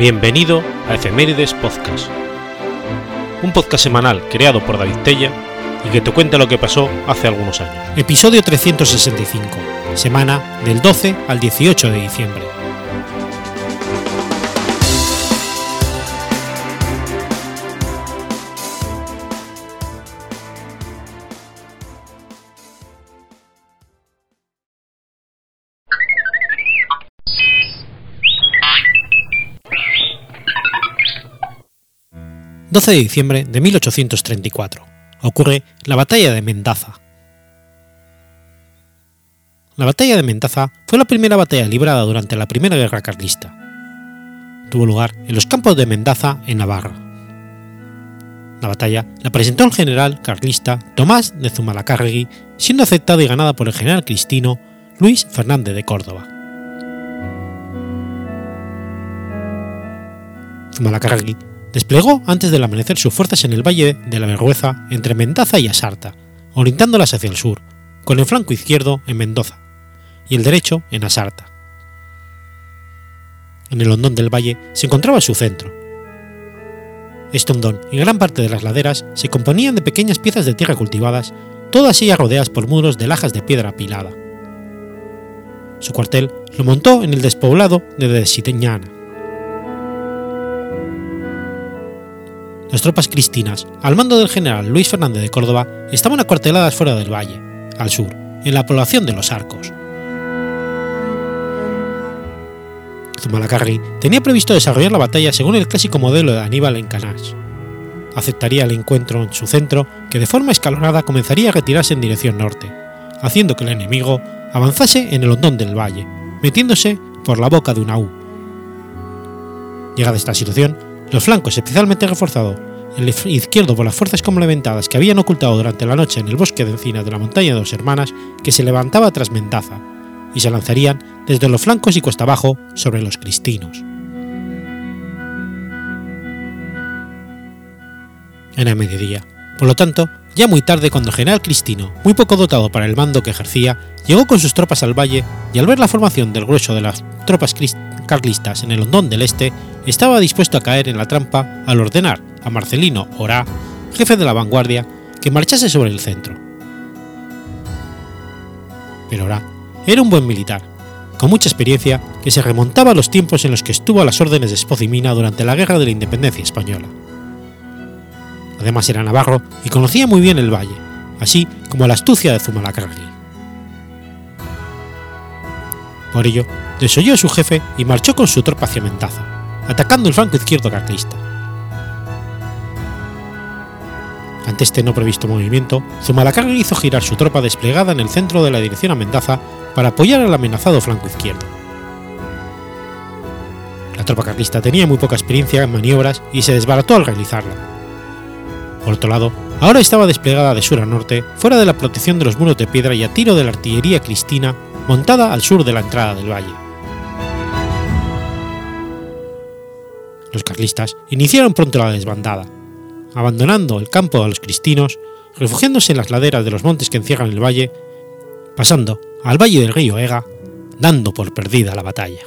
Bienvenido a Efemérides Podcast, un podcast semanal creado por David Tella y que te cuenta lo que pasó hace algunos años. Episodio 365, semana del 12 al 18 de diciembre. 12 de diciembre de 1834. Ocurre la Batalla de Mendaza. La Batalla de Mendaza fue la primera batalla librada durante la Primera Guerra Carlista. Tuvo lugar en los campos de Mendaza, en Navarra. La batalla la presentó el general carlista Tomás de Zumalacárregui, siendo aceptada y ganada por el general cristino Luis Fernández de Córdoba. Zumalacárregui desplegó antes del amanecer sus fuerzas en el valle de la Vergüenza entre Mendaza y Asarta, orientándolas hacia el sur, con el flanco izquierdo en Mendoza y el derecho en Asarta. En el hondón del valle se encontraba su centro. Este hondón y gran parte de las laderas se componían de pequeñas piezas de tierra cultivadas, todas ellas rodeadas por muros de lajas de piedra apilada. Su cuartel lo montó en el despoblado de Desiteñana, las tropas cristinas, al mando del general Luis Fernández de Córdoba, estaban acuarteladas fuera del valle, al sur, en la población de Los Arcos. Zumalacárregui tenía previsto desarrollar la batalla según el clásico modelo de Aníbal en Canás. Aceptaría el encuentro en su centro, que de forma escalonada comenzaría a retirarse en dirección norte, haciendo que el enemigo avanzase en el hondón del valle, metiéndose por la boca de una U. Llegada esta situación, los flancos, especialmente reforzados el izquierdo por las fuerzas complementadas que habían ocultado durante la noche en el bosque de encinas de la montaña de dos hermanas, que se levantaba tras Mendaza, y se lanzarían desde los flancos y cuesta abajo sobre los cristinos. Era mediodía, por lo tanto, ya muy tarde cuando el general Cristino, muy poco dotado para el mando que ejercía, llegó con sus tropas al valle y al ver la formación del grueso de las tropas carlistas en el hondón del este, estaba dispuesto a caer en la trampa al ordenar a Marcelino Orá, jefe de la vanguardia, que marchase sobre el centro. Pero Orá era un buen militar, con mucha experiencia que se remontaba a los tiempos en los que estuvo a las órdenes de Espoz y Mina durante la Guerra de la Independencia Española. Además era navarro y conocía muy bien el valle, así como la astucia de Zumalacárregui. Por ello, desoyó a su jefe y marchó con su tropa hacia Mendaza, atacando el flanco izquierdo carlista. Ante este no previsto movimiento, Zumalacárregui hizo girar su tropa desplegada en el centro de la dirección a Mendaza para apoyar al amenazado flanco izquierdo. La tropa carlista tenía muy poca experiencia en maniobras y se desbarató al realizarla. Por otro lado, ahora estaba desplegada de sur a norte, fuera de la protección de los muros de piedra y a tiro de la artillería cristina montada al sur de la entrada del valle. Los carlistas iniciaron pronto la desbandada, abandonando el campo a los cristinos, refugiándose en las laderas de los montes que encierran el valle, pasando al valle del río Ega, dando por perdida la batalla.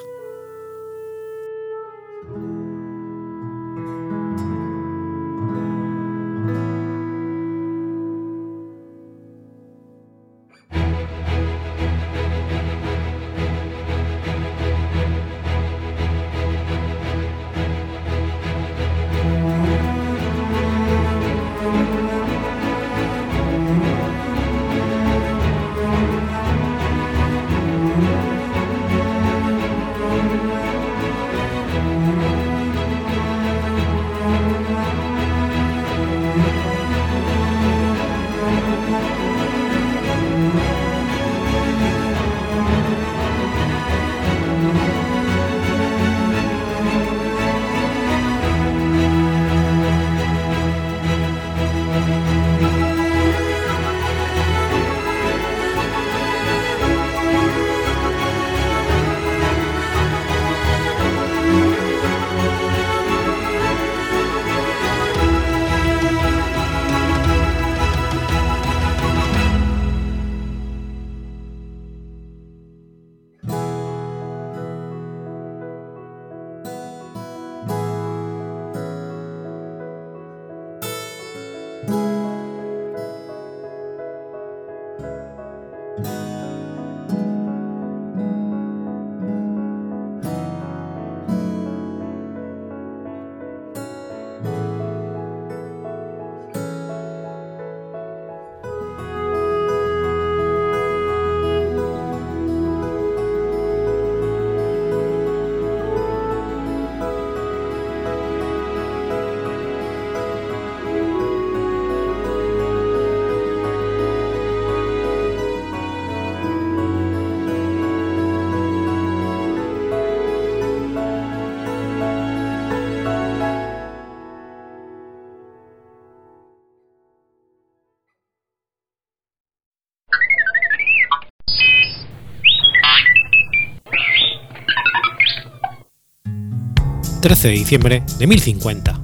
13 de diciembre de 1050.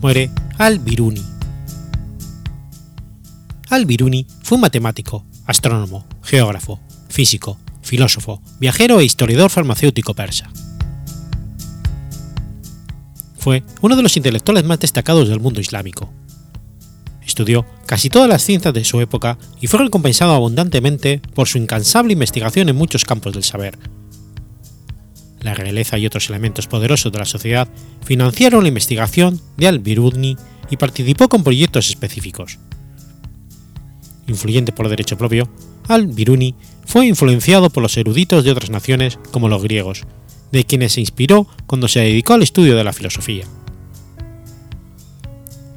Muere Al-Biruni. Al-Biruni fue un matemático, astrónomo, geógrafo, físico, filósofo, viajero e historiador farmacéutico persa. Fue uno de los intelectuales más destacados del mundo islámico. Estudió casi todas las ciencias de su época y fue recompensado abundantemente por su incansable investigación en muchos campos del saber. La realeza y otros elementos poderosos de la sociedad financiaron la investigación de al-Biruni y participó con proyectos específicos. Influyente por derecho propio, al-Biruni fue influenciado por los eruditos de otras naciones como los griegos, de quienes se inspiró cuando se dedicó al estudio de la filosofía.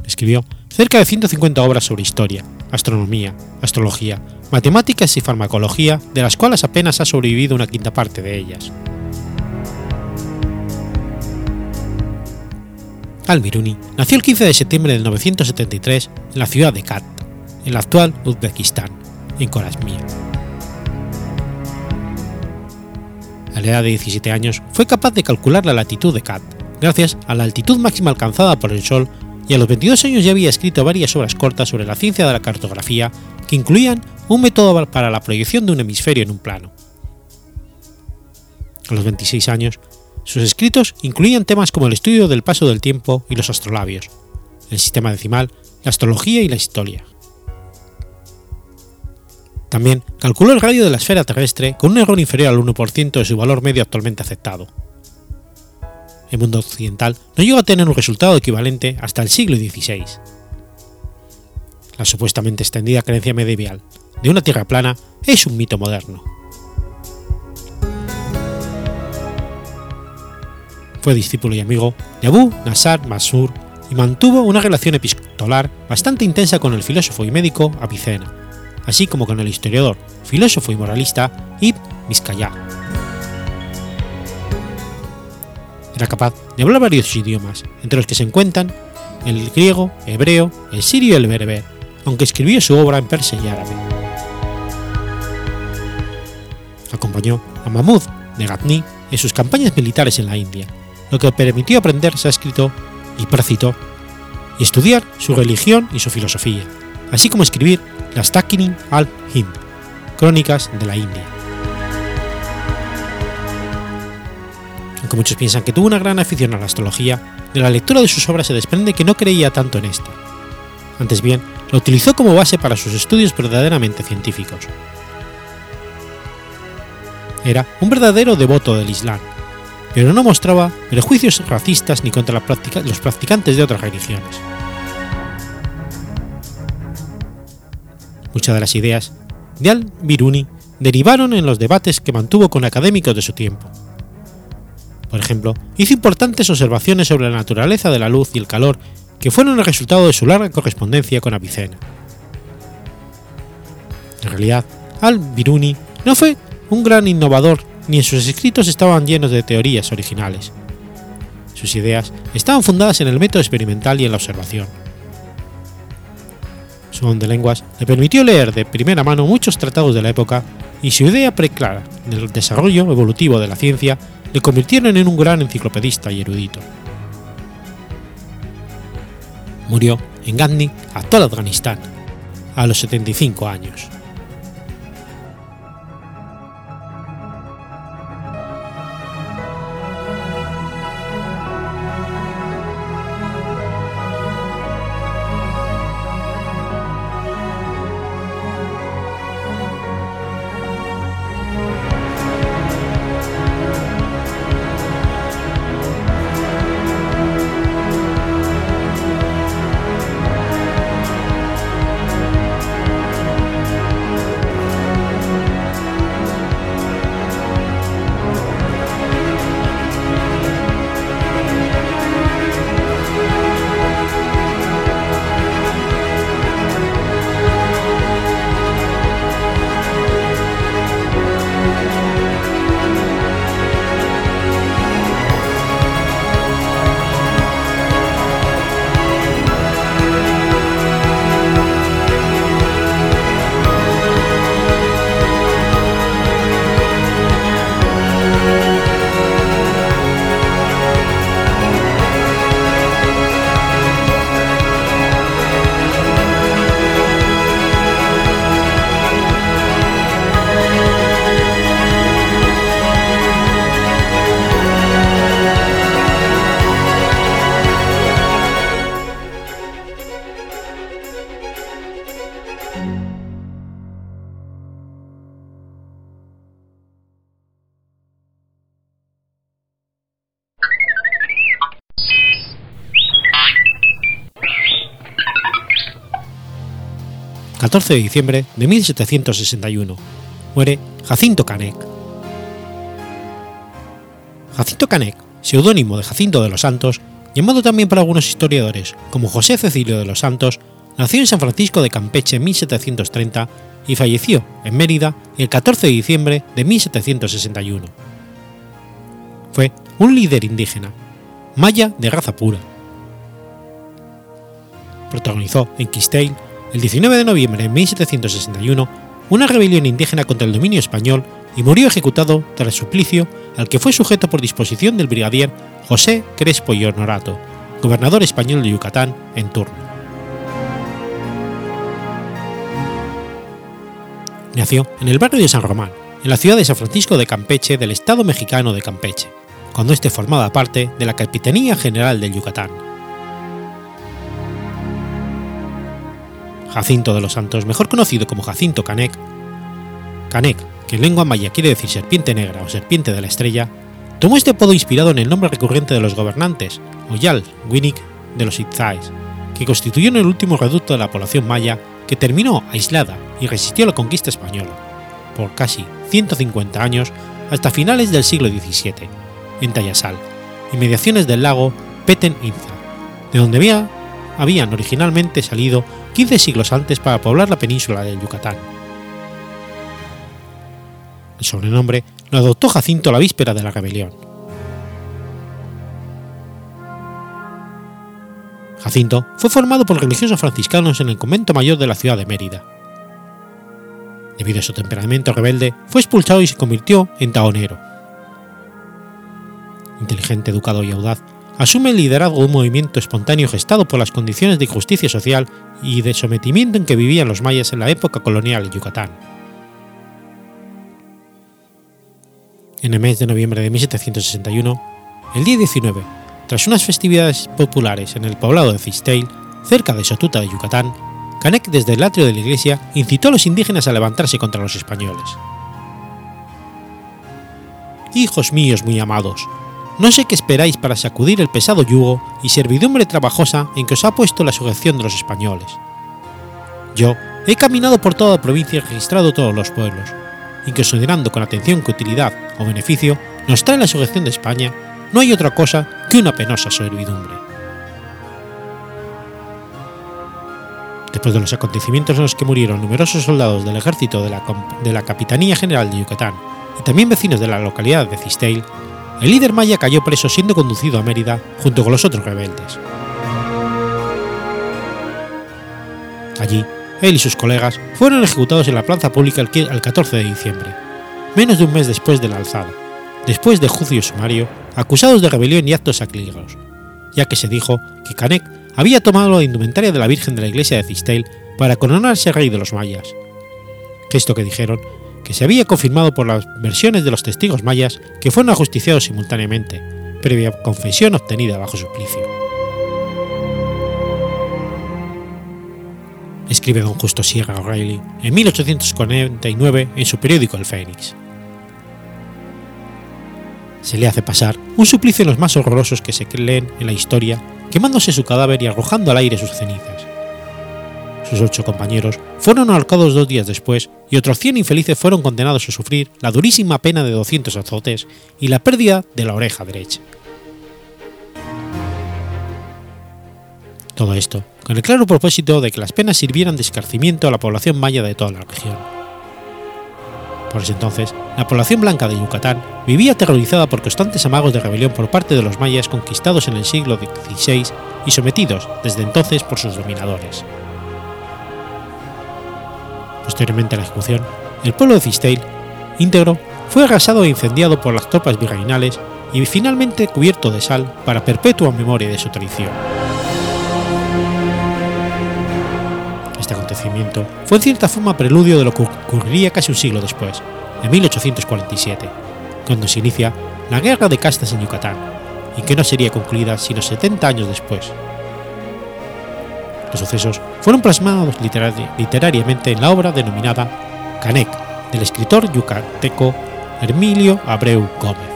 Escribió cerca de 150 obras sobre historia, astronomía, astrología, matemáticas y farmacología, de las cuales apenas ha sobrevivido una quinta parte de ellas. Al-Biruni nació el 15 de septiembre de 973 en la ciudad de Kat, en la actual Uzbekistán, en Khorasmia. A la edad de 17 años fue capaz de calcular la latitud de Kat, gracias a la altitud máxima alcanzada por el Sol, y a los 22 años ya había escrito varias obras cortas sobre la ciencia de la cartografía que incluían un método para la proyección de un hemisferio en un plano. A los 26 años sus escritos incluían temas como el estudio del paso del tiempo y los astrolabios, el sistema decimal, la astrología y la historia. También calculó el radio de la esfera terrestre con un error inferior al 1% de su valor medio actualmente aceptado. El mundo occidental no llegó a tener un resultado equivalente hasta el siglo XVI. La supuestamente extendida creencia medieval de una tierra plana es un mito moderno. Fue discípulo y amigo de Abu Nasar Masur y mantuvo una relación epistolar bastante intensa con el filósofo y médico Avicena, así como con el historiador, filósofo y moralista Ibn Miskayah. Era capaz de hablar varios idiomas, entre los que se encuentran el griego, hebreo, el sirio y el bereber, aunque escribió su obra en persa y árabe. Acompañó a Mahmud de Ghazni en sus campañas militares en la India, lo que permitió aprender sánscrito y prácito y estudiar su religión y su filosofía, así como escribir las Takinim al-Hind, crónicas de la India. Aunque muchos piensan que tuvo una gran afición a la astrología, de la lectura de sus obras se desprende que no creía tanto en esta. Antes bien, lo utilizó como base para sus estudios verdaderamente científicos. Era un verdadero devoto del Islam, pero no mostraba prejuicios racistas ni contra los practicantes de otras religiones. Muchas de las ideas de al-Biruni derivaron en los debates que mantuvo con académicos de su tiempo. Por ejemplo, hizo importantes observaciones sobre la naturaleza de la luz y el calor que fueron el resultado de su larga correspondencia con Avicena. En realidad, al-Biruni no fue un gran innovador ni en sus escritos estaban llenos de teorías originales. Sus ideas estaban fundadas en el método experimental y en la observación. Su don de lenguas le permitió leer de primera mano muchos tratados de la época y su idea preclara del desarrollo evolutivo de la ciencia le convirtieron en un gran enciclopedista y erudito. Murió en Gandhi, actual Afganistán, a los 75 años. 14 de diciembre de 1761, muere Jacinto Canek. Jacinto Canek, seudónimo de Jacinto de los Santos, llamado también por algunos historiadores como José Cecilio de los Santos, nació en San Francisco de Campeche en 1730 y falleció en Mérida el 14 de diciembre de 1761. Fue un líder indígena, maya de raza pura. Protagonizó en Quistale el 19 de noviembre de 1761 una rebelión indígena contra el dominio español y murió ejecutado tras suplicio al que fue sujeto por disposición del brigadier José Crespo y Honorato, gobernador español de Yucatán en turno. Nació en el barrio de San Román, en la ciudad de San Francisco de Campeche del Estado mexicano de Campeche, cuando éste formaba parte de la Capitanía General del Yucatán. Jacinto de los Santos, mejor conocido como Jacinto Canek, Canek, que en lengua maya quiere decir serpiente negra o serpiente de la estrella, tomó este apodo inspirado en el nombre recurrente de los gobernantes, Oyal Winnick de los Itzais, que constituyeron el último reducto de la población maya que terminó aislada y resistió la conquista española, por casi 150 años hasta finales del siglo XVII, en Tayasal, inmediaciones del lago Petén Inza, de donde había, habían originalmente salido 15 siglos antes para poblar la península del Yucatán. El sobrenombre lo adoptó Jacinto la víspera de la rebelión. Jacinto fue formado por religiosos franciscanos en el convento mayor de la ciudad de Mérida. Debido a su temperamento rebelde, fue expulsado y se convirtió en taonero. Inteligente, educado y audaz, asume el liderazgo de un movimiento espontáneo gestado por las condiciones de injusticia social y de sometimiento en que vivían los mayas en la época colonial en Yucatán. En el mes de noviembre de 1761, el día 19, tras unas festividades populares en el poblado de Cistale, cerca de Sotuta de Yucatán, Canek desde el atrio de la iglesia incitó a los indígenas a levantarse contra los españoles. Hijos míos muy amados, no sé qué esperáis para sacudir el pesado yugo y servidumbre trabajosa en que os ha puesto la sujeción de los españoles. Yo he caminado por toda la provincia y registrado todos los pueblos, y considerando con atención que utilidad o beneficio nos trae la sujeción de España, no hay otra cosa que una penosa servidumbre. Después de los acontecimientos en los que murieron numerosos soldados del ejército de la, Capitanía General de Yucatán y también vecinos de la localidad de Cistale, el líder maya cayó preso siendo conducido a Mérida junto con los otros rebeldes. Allí, él y sus colegas fueron ejecutados en la plaza pública el 14 de diciembre, menos de un mes después de la alzada, después de juicio sumario, acusados de rebelión y actos sacrílegos, ya que se dijo que Canek había tomado la indumentaria de la Virgen de la iglesia de Cistel para coronarse rey de los mayas. Gesto que dijeron que se había confirmado por las versiones de los testigos mayas que fueron ajusticiados simultáneamente, previa confesión obtenida bajo suplicio. Escribe don Justo Sierra O'Reilly en 1849 en su periódico El Fénix. Se le hace pasar un suplicio en los más horrorosos que se leen en la historia, quemándose su cadáver y arrojando al aire sus cenizas. Sus ocho compañeros fueron ahorcados dos días después y otros 100 infelices fueron condenados a sufrir la durísima pena de 200 azotes y la pérdida de la oreja derecha. Todo esto con el claro propósito de que las penas sirvieran de escarcimiento a la población maya de toda la región. Por ese entonces, la población blanca de Yucatán vivía aterrorizada por constantes amagos de rebelión por parte de los mayas conquistados en el siglo XVI y sometidos desde entonces por sus dominadores. Posteriormente a la ejecución, el pueblo de Cistale, íntegro, fue arrasado e incendiado por las tropas virreinales y finalmente cubierto de sal para perpetua memoria de su traición. Este acontecimiento fue en cierta forma preludio de lo que ocurriría casi un siglo después, en 1847, cuando se inicia la Guerra de Castas en Yucatán, y que no sería concluida sino 70 años después, los sucesos fueron plasmados literariamente en la obra denominada Canek, del escritor yucateco Hermilio Abreu Gómez.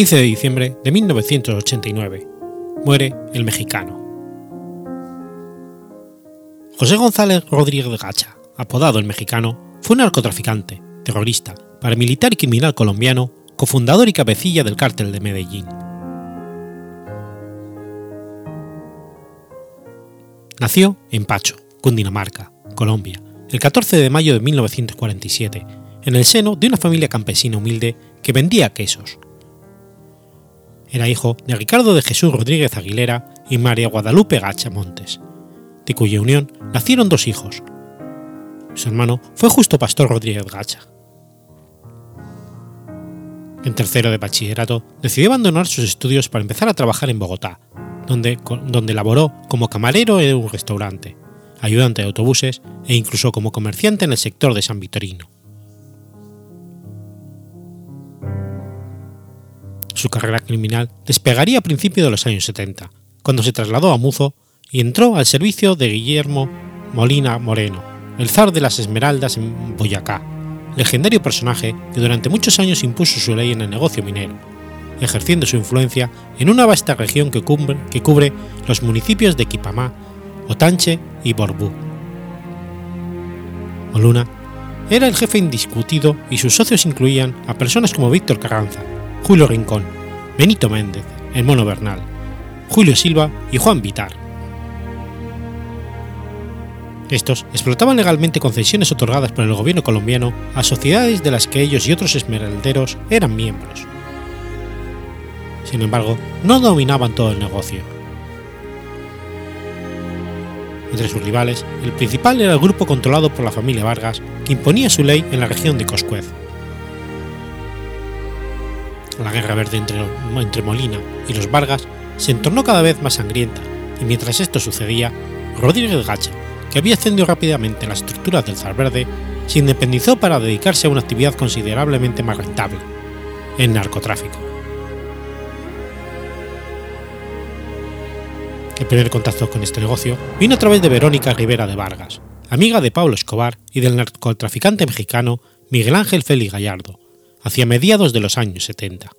15 de diciembre de 1989. Muere el mexicano. José González Rodríguez Gacha, apodado el mexicano, fue un narcotraficante, terrorista, paramilitar y criminal colombiano, cofundador y cabecilla del cártel de Medellín. Nació en Pacho, Cundinamarca, Colombia, el 14 de mayo de 1947, en el seno de una familia campesina humilde que vendía quesos. Era hijo de Ricardo de Jesús Rodríguez Aguilera y María Guadalupe Gacha Montes, de cuya unión nacieron dos hijos. Su hermano fue Justo Pastor Rodríguez Gacha. En tercero de bachillerato decidió abandonar sus estudios para empezar a trabajar en Bogotá, donde, donde laboró como camarero en un restaurante, ayudante de autobuses e incluso como comerciante en el sector de San Vitorino. Su carrera criminal despegaría a principios de los años 70, cuando se trasladó a Muzo y entró al servicio de Guillermo Molina Moreno, el zar de las Esmeraldas en Boyacá, legendario personaje que durante muchos años impuso su ley en el negocio minero, ejerciendo su influencia en una vasta región que cubre, los municipios de Quipamá, Otanche y Borbú. Moluna era el jefe indiscutido y sus socios incluían a personas como Víctor Carranza, Julio Rincón, Benito Méndez, el Mono Bernal, Julio Silva y Juan Vitar. Estos explotaban legalmente concesiones otorgadas por el gobierno colombiano a sociedades de las que ellos y otros esmeralderos eran miembros. Sin embargo, no dominaban todo el negocio. Entre sus rivales, el principal era el grupo controlado por la familia Vargas, que imponía su ley en la región de Coscuez, la guerra verde entre, Molina y los Vargas se entornó cada vez más sangrienta, y mientras esto sucedía, Rodríguez Gacha, que había ascendido rápidamente la estructura del Zar Verde, se independizó para dedicarse a una actividad considerablemente más rentable, el narcotráfico. El primer contacto con este negocio vino a través de Verónica Rivera de Vargas, amiga de Pablo Escobar y del narcotraficante mexicano Miguel Ángel Félix Gallardo, hacia mediados de los años 70.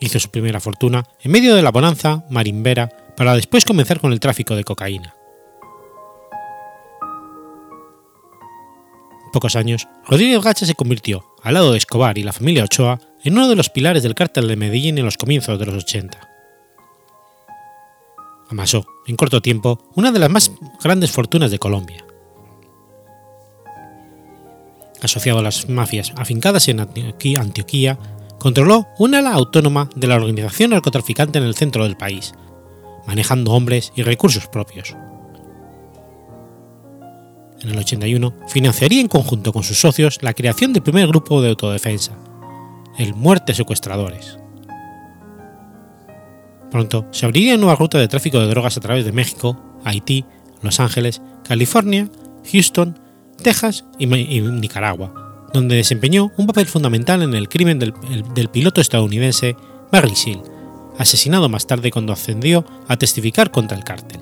Hizo su primera fortuna en medio de la bonanza marimbera para después comenzar con el tráfico de cocaína. En pocos años, Rodríguez Gacha se convirtió, al lado de Escobar y la familia Ochoa, en uno de los pilares del cártel de Medellín en los comienzos de los 80. Amasó, en corto tiempo, una de las más grandes fortunas de Colombia asociado a las mafias afincadas en Antioquía, controló una ala autónoma de la organización narcotraficante en el centro del país, manejando hombres y recursos propios. En el 81 financiaría en conjunto con sus socios la creación del primer grupo de autodefensa, el Muerte Secuestradores. Pronto se abriría nueva ruta de tráfico de drogas a través de México, Haití, Los Ángeles, California, Houston Texas y, Nicaragua, donde desempeñó un papel fundamental en el crimen del, piloto estadounidense Barry Seal, asesinado más tarde cuando ascendió a testificar contra el cártel.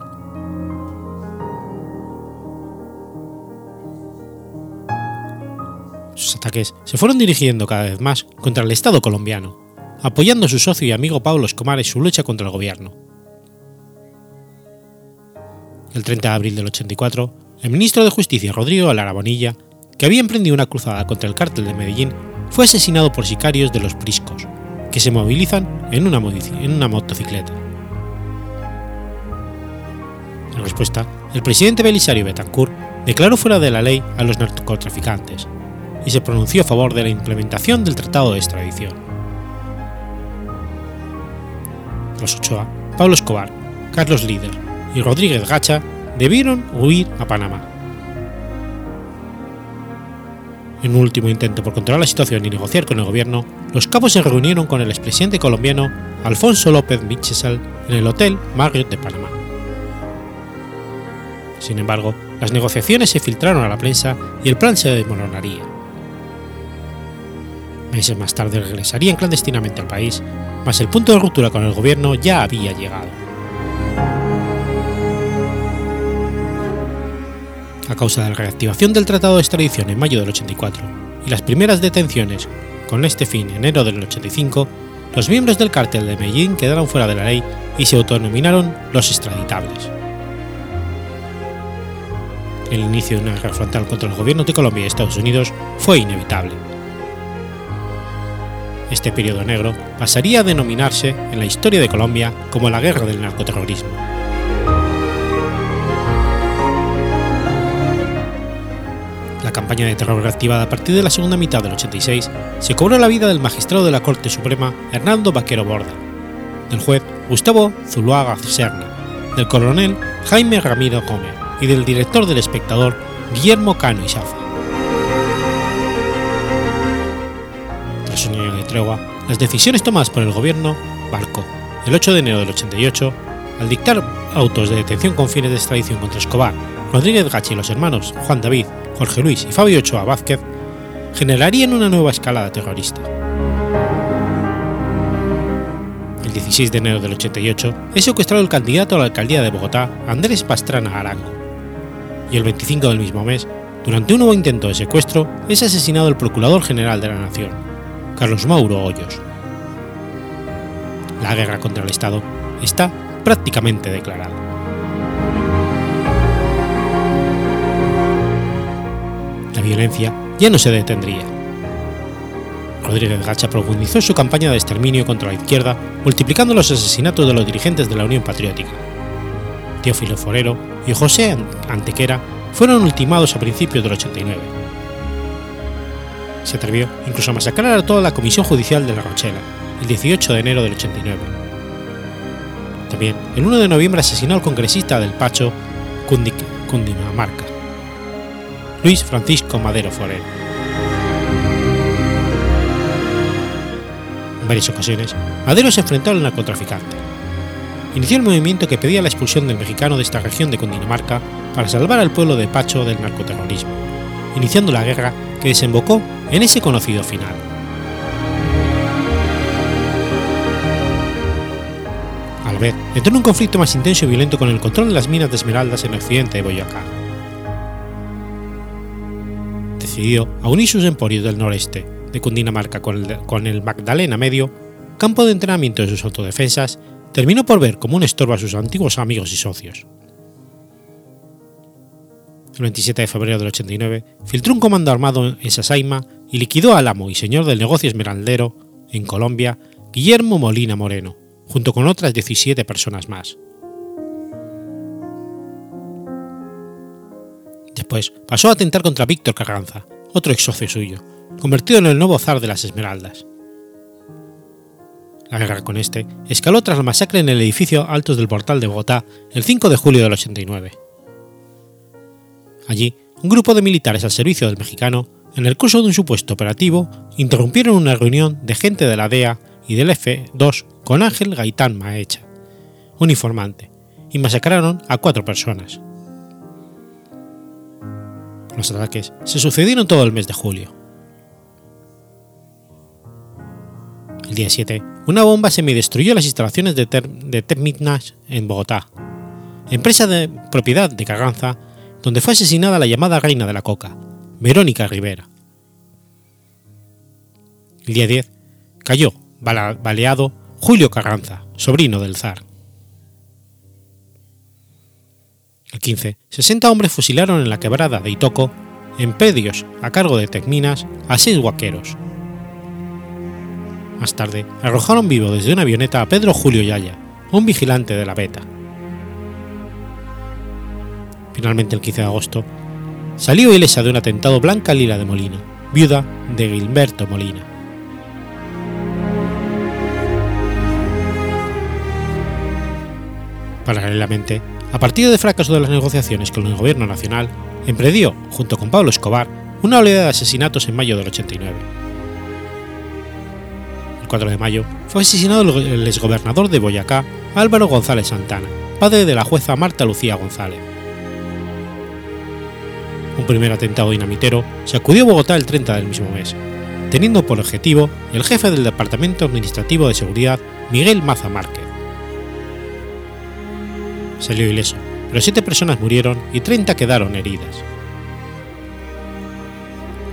Sus ataques se fueron dirigiendo cada vez más contra el Estado colombiano, apoyando a su socio y amigo Pablo Escobar en su lucha contra el gobierno. El 30 de abril del 84, el ministro de Justicia Rodrigo Alarabonilla, que había emprendido una cruzada contra el cártel de Medellín, fue asesinado por sicarios de los Priscos, que se movilizan en una, en una motocicleta. En respuesta, el presidente Belisario Betancourt declaró fuera de la ley a los narcotraficantes y se pronunció a favor de la implementación del Tratado de Extradición. Los Ochoa, Pablo Escobar, Carlos Líder y Rodríguez Gacha debieron huir a Panamá. En un último intento por controlar la situación y negociar con el gobierno, los cabos se reunieron con el expresidente colombiano Alfonso López Michesal en el Hotel Marriott de Panamá. Sin embargo, las negociaciones se filtraron a la prensa y el plan se desmoronaría. Meses más tarde regresarían clandestinamente al país, mas el punto de ruptura con el gobierno ya había llegado. A causa de la reactivación del Tratado de Extradición en mayo del 84 y las primeras detenciones con este fin en enero del 85, los miembros del cártel de Medellín quedaron fuera de la ley y se autonominaron los extraditables. El inicio de una guerra frontal contra los gobiernos de Colombia y Estados Unidos fue inevitable. Este periodo negro pasaría a denominarse en la historia de Colombia como la guerra del narcoterrorismo. La campaña de terror reactivada a partir de la segunda mitad del 86 se cobró la vida del magistrado de la Corte Suprema Hernando Vaquero Borda, del juez Gustavo Zuluaga Serna, del coronel Jaime Ramiro Gómez y del director del espectador Guillermo Cano Isaza. Tras un año de tregua, las decisiones tomadas por el gobierno Barco el 8 de enero del 88, al dictar autos de detención con fines de extradición contra Escobar, Rodríguez Gachi y los hermanos Juan David, Jorge Luis y Fabio Ochoa Vázquez, generarían una nueva escalada terrorista. El 16 de enero del 88 es secuestrado el candidato a la alcaldía de Bogotá, Andrés Pastrana Arango. Y el 25 del mismo mes, durante un nuevo intento de secuestro, es asesinado el Procurador General de la Nación, Carlos Mauro Hoyos. La guerra contra el Estado está prácticamente declarada. Violencia ya no se detendría. Rodríguez Gacha profundizó su campaña de exterminio contra la izquierda, multiplicando los asesinatos de los dirigentes de la Unión Patriótica. Teófilo Forero y José Antequera fueron ultimados a principios del 89. Se atrevió incluso a masacrar a toda la Comisión Judicial de La Rochela, el 18 de enero del 89. También, el 1 de noviembre asesinó al congresista del Pacho, Cundinamarca, Luis Francisco Madero Forero. En varias ocasiones, Madero se enfrentó al narcotraficante. Inició el movimiento que pedía la expulsión del mexicano de esta región de Cundinamarca para salvar al pueblo de Pacho del narcoterrorismo, iniciando la guerra que desembocó en ese conocido final. A la vez, entró en un conflicto más intenso y violento con el control de las minas de esmeraldas en el occidente de Boyacá. Decidió a unir sus emporios del noreste de Cundinamarca con el, con el Magdalena Medio, campo de entrenamiento de sus autodefensas, terminó por ver como un estorbo a sus antiguos amigos y socios. El 27 de febrero del 89, filtró un comando armado en Sasaima y liquidó al amo y señor del negocio esmeraldero en Colombia, Guillermo Molina Moreno, junto con otras 17 personas más. Después pasó a atentar contra Víctor Carranza, otro ex socio suyo, convertido en el nuevo zar de las Esmeraldas. La guerra con este escaló tras la masacre en el edificio Altos del Portal de Bogotá el 5 de julio del 89. Allí, un grupo de militares al servicio del mexicano, en el curso de un supuesto operativo, interrumpieron una reunión de gente de la DEA y del F-2 con Ángel Gaitán Maecha, un informante, y masacraron a cuatro personas. Los ataques se sucedieron todo el mes de julio. El día 7, una bomba semidestruyó las instalaciones de, Ter de en Bogotá, empresa de propiedad de Carranza, donde fue asesinada la llamada reina de la coca, Verónica Rivera. El día 10, cayó, baleado, Julio Carranza, sobrino del zar. El 15, 60 hombres fusilaron en la quebrada de Itoco, en predios a cargo de Tecminas, a seis guaqueros. Más tarde, arrojaron vivo desde una avioneta a Pedro Julio Yaya, un vigilante de la beta. Finalmente, el 15 de agosto, salió ilesa de un atentado Blanca Lila de Molina, viuda de Gilberto Molina. Paralelamente, a partir del fracaso de las negociaciones con el gobierno nacional, emprendió, junto con Pablo Escobar, una oleada de asesinatos en mayo del 89. El 4 de mayo fue asesinado el exgobernador de Boyacá, Álvaro González Santana, padre de la jueza Marta Lucía González. Un primer atentado dinamitero sacudió Bogotá el 30 del mismo mes, teniendo por objetivo el jefe del Departamento Administrativo de Seguridad, Miguel Maza Márquez. Salió ileso, pero siete personas murieron y 30 quedaron heridas.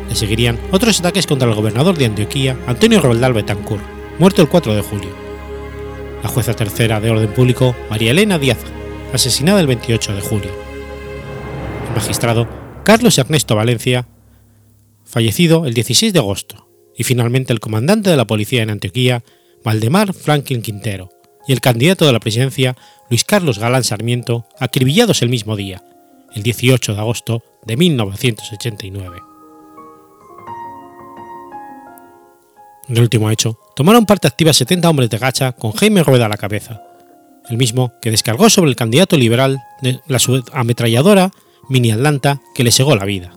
Le seguirían otros ataques contra el gobernador de Antioquía, Antonio Roldán Betancourt, muerto el 4 de julio. La jueza tercera de orden público, María Elena Díaz, asesinada el 28 de julio. El magistrado, Carlos Ernesto Valencia, fallecido el 16 de agosto. Y finalmente el comandante de la policía en Antioquía, Valdemar Franklin Quintero, y el candidato de la presidencia, Luis Carlos Galán Sarmiento, acribillados el mismo día, el 18 de agosto de 1989. En el último hecho, tomaron parte activa 70 hombres de gacha con Jaime Rueda a la cabeza, el mismo que descargó sobre el candidato liberal de la ametralladora Mini Atlanta que le segó la vida.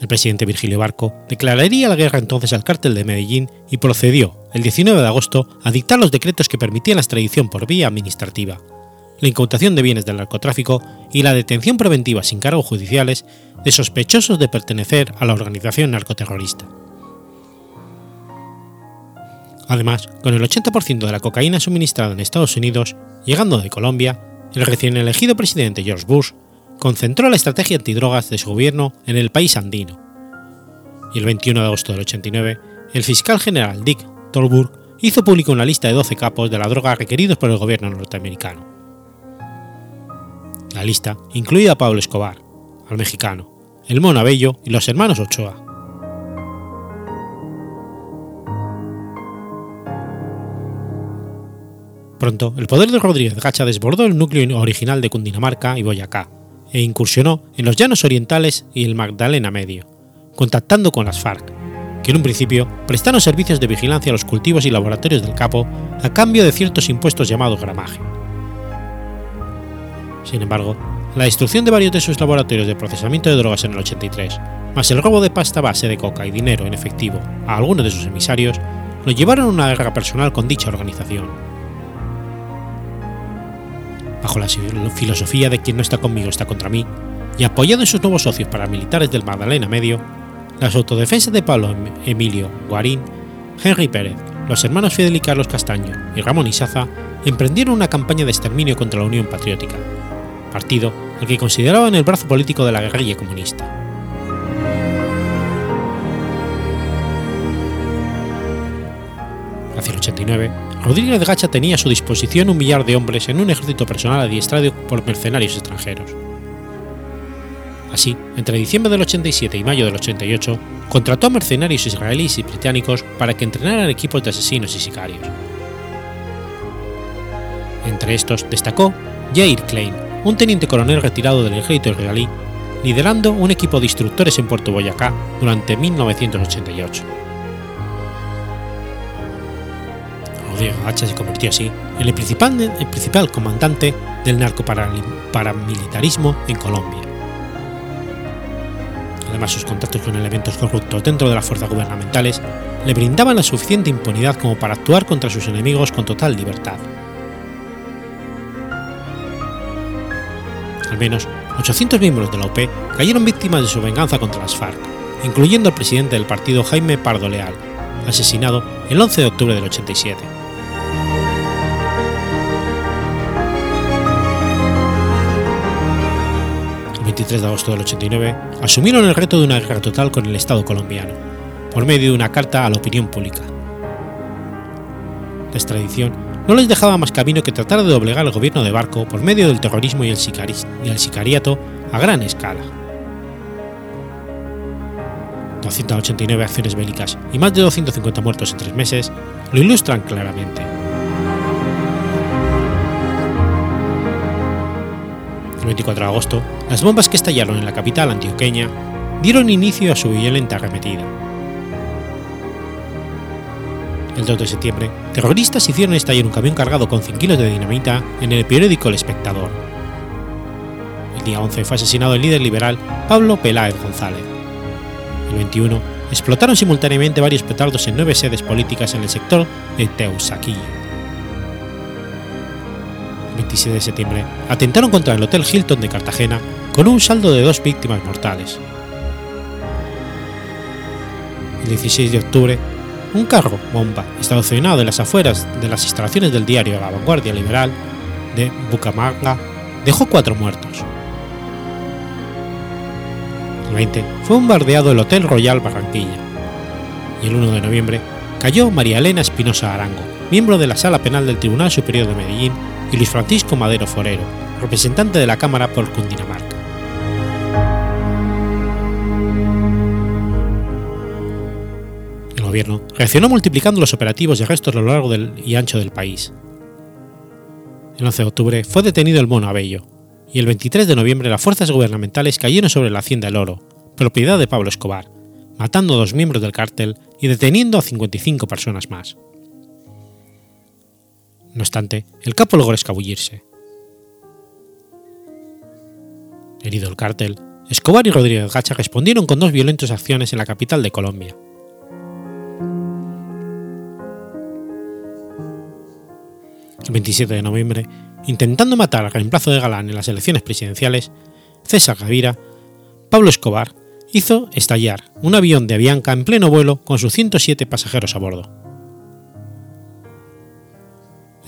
El presidente Virgilio Barco declararía la guerra entonces al cártel de Medellín y procedió, el 19 de agosto, a dictar los decretos que permitían la extradición por vía administrativa, la incautación de bienes del narcotráfico y la detención preventiva sin cargos judiciales de sospechosos de pertenecer a la organización narcoterrorista. Además, con el 80% de la cocaína suministrada en Estados Unidos, llegando de Colombia, el recién elegido presidente George Bush concentró la estrategia antidrogas de su gobierno en el país andino. Y el 21 de agosto del 89, el fiscal general Dick Tolburg hizo público una lista de 12 capos de la droga requeridos por el gobierno norteamericano. La lista incluía a Pablo Escobar, al mexicano, el Mono Abello y los hermanos Ochoa. Pronto, el poder de Rodríguez Gacha desbordó el núcleo original de Cundinamarca y Boyacá, e incursionó en los llanos orientales y el Magdalena Medio, contactando con las FARC, que en un principio prestaron servicios de vigilancia a los cultivos y laboratorios del capo a cambio de ciertos impuestos llamados gramaje. Sin embargo, la destrucción de varios de sus laboratorios de procesamiento de drogas en el 83, más el robo de pasta base de coca y dinero en efectivo a algunos de sus emisarios, lo llevaron a una guerra personal con dicha organización bajo la filosofía de quien no está conmigo está contra mí, y apoyado en sus nuevos socios paramilitares del Magdalena Medio, las autodefensas de Pablo em-, Emilio Guarín, Henry Pérez, los hermanos Fidel y Carlos Castaño y Ramón Isaza emprendieron una campaña de exterminio contra la Unión Patriótica, partido al que consideraban el brazo político de la guerrilla comunista. Hacia el 89, Rodríguez Gacha tenía a su disposición un millar de hombres en un ejército personal adiestrado por mercenarios extranjeros. Así, entre diciembre del 87 y mayo del 88, contrató a mercenarios israelíes y británicos para que entrenaran equipos de asesinos y sicarios. Entre estos destacó Jair Klein, un teniente coronel retirado del ejército israelí, liderando un equipo de instructores en Puerto Boyacá durante 1988. Gacha se convirtió así en el principal, el principal comandante del narcoparamilitarismo en Colombia. Además, sus contactos con elementos corruptos dentro de las fuerzas gubernamentales le brindaban la suficiente impunidad como para actuar contra sus enemigos con total libertad. Al menos 800 miembros de la OP cayeron víctimas de su venganza contra las FARC, incluyendo al presidente del partido Jaime Pardo Leal, asesinado el 11 de octubre del 87. 23 de agosto del 89 asumieron el reto de una guerra total con el Estado colombiano, por medio de una carta a la opinión pública. La extradición no les dejaba más camino que tratar de doblegar al gobierno de Barco por medio del terrorismo y el, y el sicariato a gran escala. 289 acciones bélicas y más de 250 muertos en tres meses lo ilustran claramente. 24 de agosto, las bombas que estallaron en la capital antioqueña dieron inicio a su violenta arremetida. El 2 de septiembre, terroristas hicieron estallar un camión cargado con 100 kilos de dinamita en el periódico El Espectador. El día 11 fue asesinado el líder liberal Pablo Peláez González. El 21 explotaron simultáneamente varios petardos en nueve sedes políticas en el sector de Teusaquillo. El 27 de septiembre atentaron contra el Hotel Hilton de Cartagena con un saldo de dos víctimas mortales. El 16 de octubre, un carro bomba estacionado en las afueras de las instalaciones del diario La Vanguardia Liberal de Bucaramanga dejó cuatro muertos. El 20 fue bombardeado el Hotel Royal Barranquilla. Y el 1 de noviembre cayó María Elena Espinosa Arango, miembro de la Sala Penal del Tribunal Superior de Medellín, y Luis Francisco Madero Forero, representante de la Cámara por Cundinamarca. El gobierno reaccionó multiplicando los operativos de arrestos a lo largo y ancho del país. El 11 de octubre fue detenido el mono Abello, y el 23 de noviembre las fuerzas gubernamentales cayeron sobre la hacienda El Oro, propiedad de Pablo Escobar, matando a dos miembros del cártel y deteniendo a 55 personas más. No obstante, el capo logró escabullirse. Herido el cártel, Escobar y Rodríguez Gacha respondieron con dos violentas acciones en la capital de Colombia. El 27 de noviembre, intentando matar al reemplazo de Galán en las elecciones presidenciales, César Gavira, Pablo Escobar hizo estallar un avión de Avianca en pleno vuelo con sus 107 pasajeros a bordo.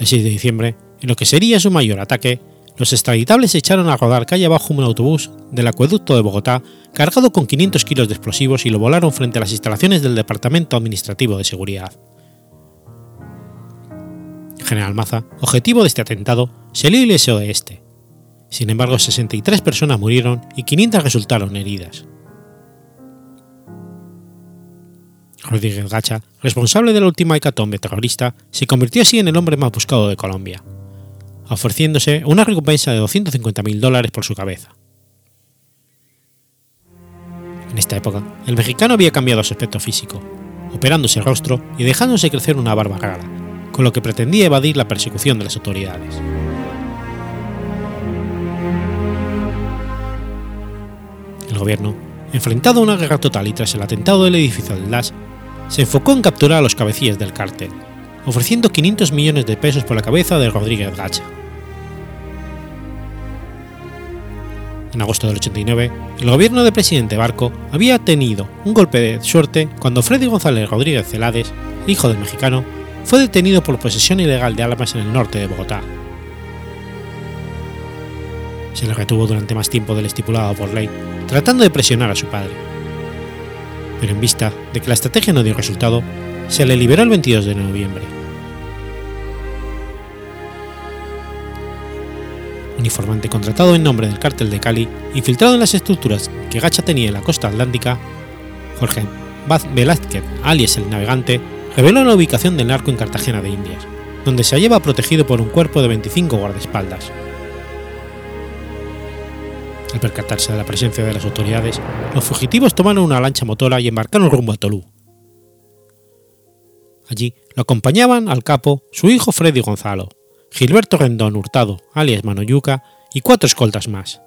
El 6 de diciembre, en lo que sería su mayor ataque, los extraditables se echaron a rodar calle abajo un autobús del acueducto de Bogotá cargado con 500 kilos de explosivos y lo volaron frente a las instalaciones del Departamento Administrativo de Seguridad. General Maza, objetivo de este atentado, salió ileso de este. Sin embargo, 63 personas murieron y 500 resultaron heridas. Rodríguez Gacha, responsable de la última hecatombe terrorista, se convirtió así en el hombre más buscado de Colombia, ofreciéndose una recompensa de 250.000 dólares por su cabeza. En esta época, el mexicano había cambiado su aspecto físico, operándose el rostro y dejándose crecer una barba rara, con lo que pretendía evadir la persecución de las autoridades. El gobierno, enfrentado a una guerra total y tras el atentado del edificio del DAS, se enfocó en capturar a los cabecillas del cártel, ofreciendo 500 millones de pesos por la cabeza de Rodríguez Gacha. En agosto del 89, el gobierno del presidente Barco había tenido un golpe de suerte cuando Freddy González Rodríguez Celades, hijo del mexicano, fue detenido por posesión ilegal de armas en el norte de Bogotá. Se le retuvo durante más tiempo del estipulado por ley, tratando de presionar a su padre. Pero en vista de que la estrategia no dio resultado, se le liberó el 22 de noviembre. Un informante contratado en nombre del cártel de Cali, infiltrado en las estructuras que Gacha tenía en la costa atlántica, Jorge Velázquez, alias el navegante, reveló la ubicación del narco en Cartagena de Indias, donde se hallaba protegido por un cuerpo de 25 guardaespaldas. Al percatarse de la presencia de las autoridades, los fugitivos tomaron una lancha motora y embarcaron rumbo a Tolú. Allí lo acompañaban al capo su hijo Freddy Gonzalo, Gilberto Rendón Hurtado, alias Manoyuca, y cuatro escoltas más.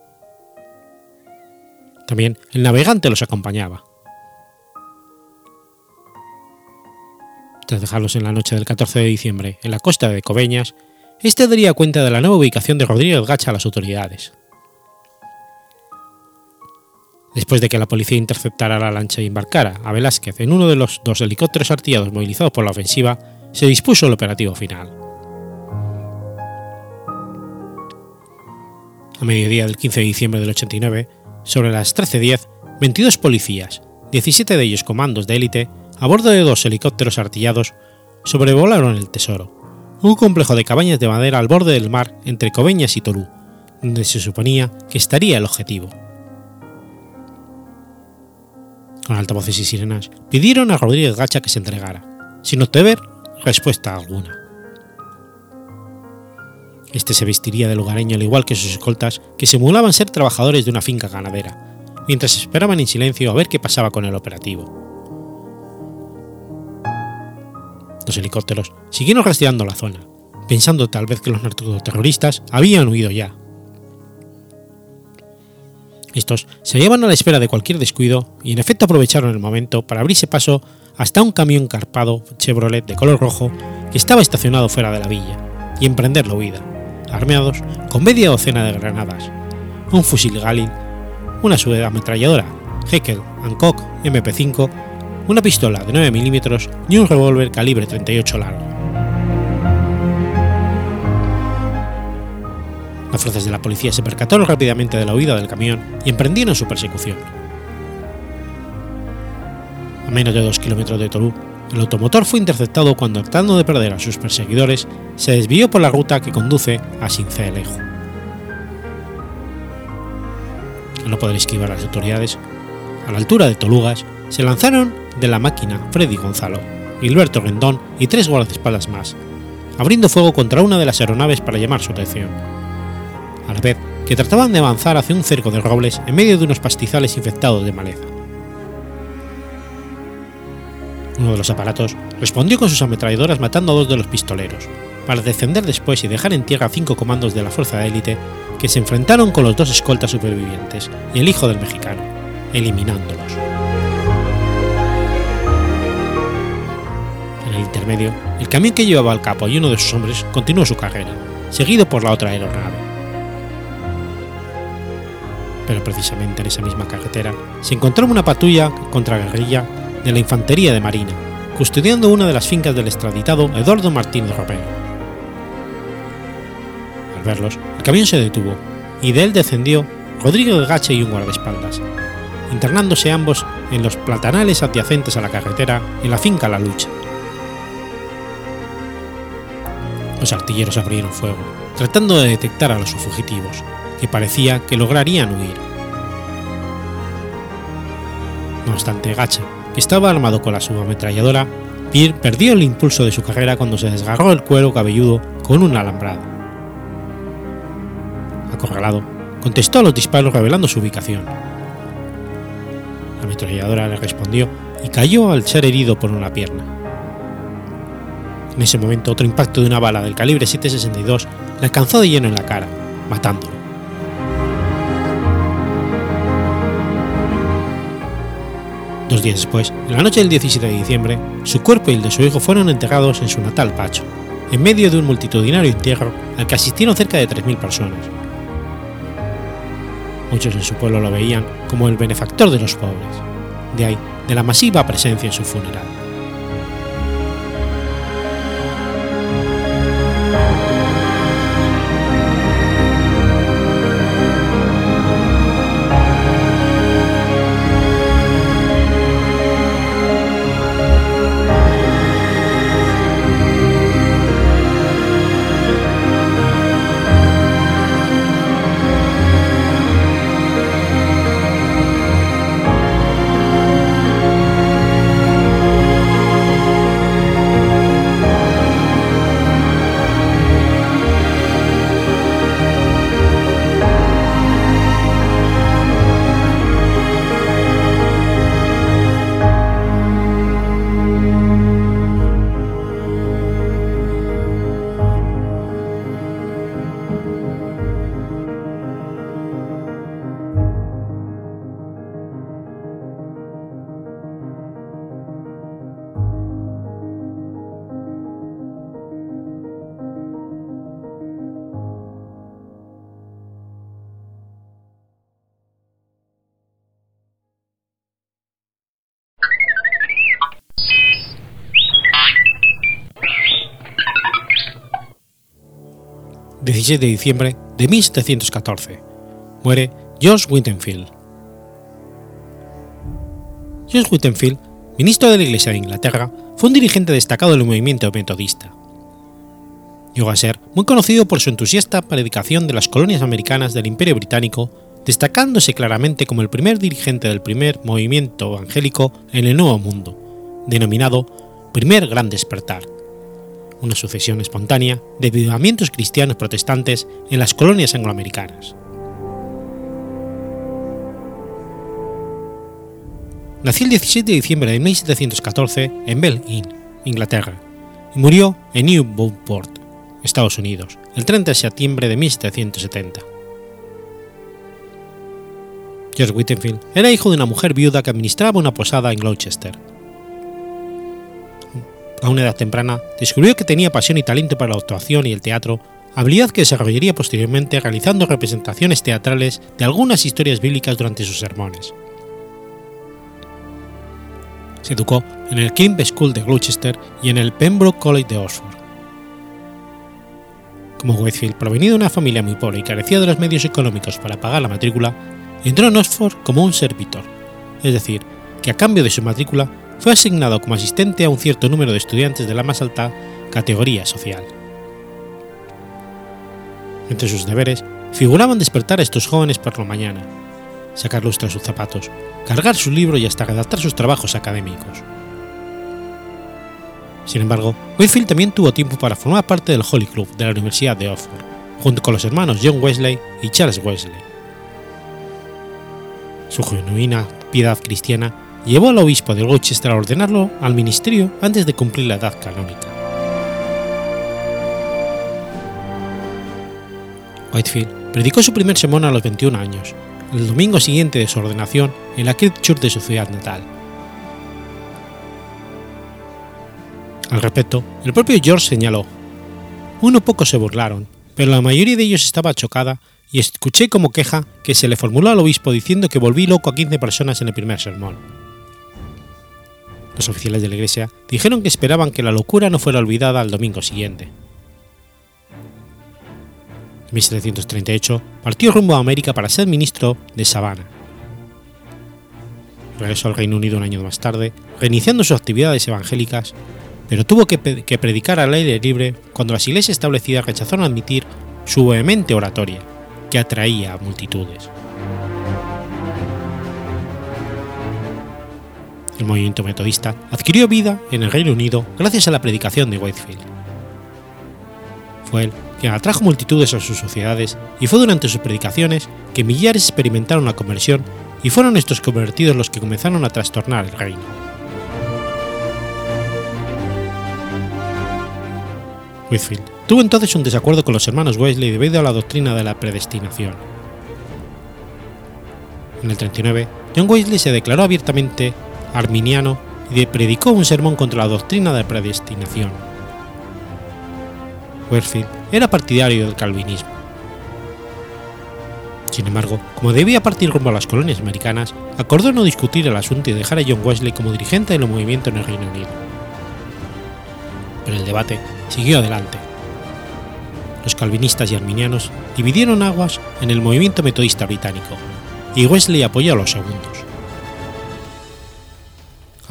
También el navegante los acompañaba. Tras dejarlos en la noche del 14 de diciembre en la costa de Coveñas, este daría cuenta de la nueva ubicación de Rodríguez Gacha a las autoridades. Después de que la policía interceptara la lancha y embarcara a Velázquez en uno de los dos helicópteros artillados movilizados por la ofensiva, se dispuso el operativo final. A mediodía del 15 de diciembre del 89, sobre las 13.10, 22 policías, 17 de ellos comandos de élite, a bordo de dos helicópteros artillados, sobrevolaron el Tesoro, un complejo de cabañas de madera al borde del mar entre Coveñas y Tolú, donde se suponía que estaría el objetivo. Con altavoces y sirenas pidieron a Rodríguez Gacha que se entregara, sin obtener respuesta alguna. Este se vestiría de lugareño al igual que sus escoltas, que simulaban ser trabajadores de una finca ganadera, mientras esperaban en silencio a ver qué pasaba con el operativo. Los helicópteros siguieron rastreando la zona, pensando tal vez que los narcoterroristas habían huido ya. Estos se hallaban a la espera de cualquier descuido y en efecto aprovecharon el momento para abrirse paso hasta un camión carpado Chevrolet de color rojo que estaba estacionado fuera de la villa y emprender la huida, armeados con media docena de granadas, un fusil Galil, una subametralladora Heckel Hancock MP5, una pistola de 9 milímetros y un revólver calibre 38 largo. Las fuerzas de la policía se percataron rápidamente de la huida del camión y emprendieron su persecución, A menos de dos kilómetros de Tolú, el automotor fue interceptado cuando, tratando de perder a sus perseguidores, se desvió por la ruta que conduce a Sincelejo. Al no poder esquivar a las autoridades, a la altura de Tolugas, se lanzaron de la máquina Freddy Gonzalo, Gilberto Rendón y tres guardaespaldas más, abriendo fuego contra una de las aeronaves para llamar su atención. A la vez que trataban de avanzar hacia un cerco de robles en medio de unos pastizales infectados de maleza. Uno de los aparatos respondió con sus ametralladoras matando a dos de los pistoleros, para descender después y dejar en tierra cinco comandos de la fuerza de élite que se enfrentaron con los dos escoltas supervivientes y el hijo del mexicano, eliminándolos. En el intermedio, el camión que llevaba al capo y uno de sus hombres continuó su carrera, seguido por la otra aeronave. Pero precisamente en esa misma carretera se encontró una patrulla contra guerrilla de la Infantería de Marina, custodiando una de las fincas del extraditado Eduardo Martínez Romero. Al verlos, el camión se detuvo y de él descendió Rodrigo de Gache y un guardaespaldas, internándose ambos en los platanales adyacentes a la carretera en la finca La Lucha. Los artilleros abrieron fuego, tratando de detectar a los fugitivos, que parecía que lograrían huir. No obstante, Gacha, que estaba armado con la subametralladora, perdió el impulso de su carrera cuando se desgarró el cuero cabelludo con un alambrado. Acorralado, contestó a los disparos revelando su ubicación. La ametralladora le respondió y cayó al ser herido por una pierna. En ese momento, otro impacto de una bala del calibre 7.62 le alcanzó de lleno en la cara, matándolo. Dos días después, en la noche del 17 de diciembre, su cuerpo y el de su hijo fueron enterrados en su natal Pacho, en medio de un multitudinario entierro al que asistieron cerca de 3.000 personas. Muchos en su pueblo lo veían como el benefactor de los pobres, de ahí de la masiva presencia en su funeral. ...16 de diciembre de 1714... ...muere George Whittenfield. George Whittenfield, ministro de la Iglesia de Inglaterra, fue un dirigente destacado del movimiento metodista. Llegó a ser muy conocido por su entusiasta predicación de las colonias americanas del Imperio Británico, destacándose claramente como el primer dirigente del primer movimiento evangélico en el Nuevo Mundo, denominado Primer Gran Despertar, una sucesión espontánea de avivamientos cristianos protestantes en las colonias angloamericanas. Nació el 17 de diciembre de 1714 en Bell Inn, Inglaterra, y murió en Newburyport, Estados Unidos, el 30 de septiembre de 1770. George Whitfield era hijo de una mujer viuda que administraba una posada en Gloucester. A una edad temprana descubrió que tenía pasión y talento para la actuación y el teatro, habilidad que desarrollaría posteriormente realizando representaciones teatrales de algunas historias bíblicas durante sus sermones. Se educó en el King School de Gloucester y en el Pembroke College de Oxford. Como Whitfield provenía de una familia muy pobre y carecía de los medios económicos para pagar la matrícula, entró en Oxford como un servitor, es decir, que a cambio de su matrícula fue asignado como asistente a un cierto número de estudiantes de la más alta categoría social. Entre sus deberes figuraban despertar a estos jóvenes por la mañana, sacar a sus zapatos, cargar su libro y hasta redactar sus trabajos académicos. Sin embargo, Whitfield también tuvo tiempo para formar parte del Holy Club de la Universidad de Oxford, junto con los hermanos John Wesley y Charles Wesley. Su genuina piedad cristiana llevó al obispo de Rochester a ordenarlo al ministerio antes de cumplir la edad canónica. Whitefield predicó su primer sermón a los 21 años, el domingo siguiente de su ordenación en la Church de su ciudad natal. Al respecto, el propio George señaló: Uno poco se burlaron, pero la mayoría de ellos estaba chocada y escuché como queja que se le formuló al obispo diciendo que volví loco a 15 personas en el primer sermón. Los oficiales de la iglesia dijeron que esperaban que la locura no fuera olvidada al domingo siguiente. En 1738 partió rumbo a América para ser ministro de Savannah. Regresó al Reino Unido un año más tarde, reiniciando sus actividades evangélicas, pero tuvo que, que predicar al aire libre cuando las iglesias establecidas rechazaron admitir su vehemente oratoria, que atraía a multitudes. El movimiento metodista adquirió vida en el Reino Unido gracias a la predicación de Whitefield. Fue él quien atrajo multitudes a sus sociedades y fue durante sus predicaciones que millares experimentaron la conversión y fueron estos convertidos los que comenzaron a trastornar el reino. Whitfield tuvo entonces un desacuerdo con los hermanos Wesley debido a la doctrina de la predestinación. En el 39, John Wesley se declaró abiertamente arminiano y predicó un sermón contra la doctrina de predestinación. Whitfield era partidario del calvinismo. Sin embargo, como debía partir rumbo a las colonias americanas, acordó no discutir el asunto y dejar a John Wesley como dirigente del movimiento en el Reino Unido. Pero el debate siguió adelante. Los calvinistas y arminianos dividieron aguas en el movimiento metodista británico, y Wesley apoyó a los segundos.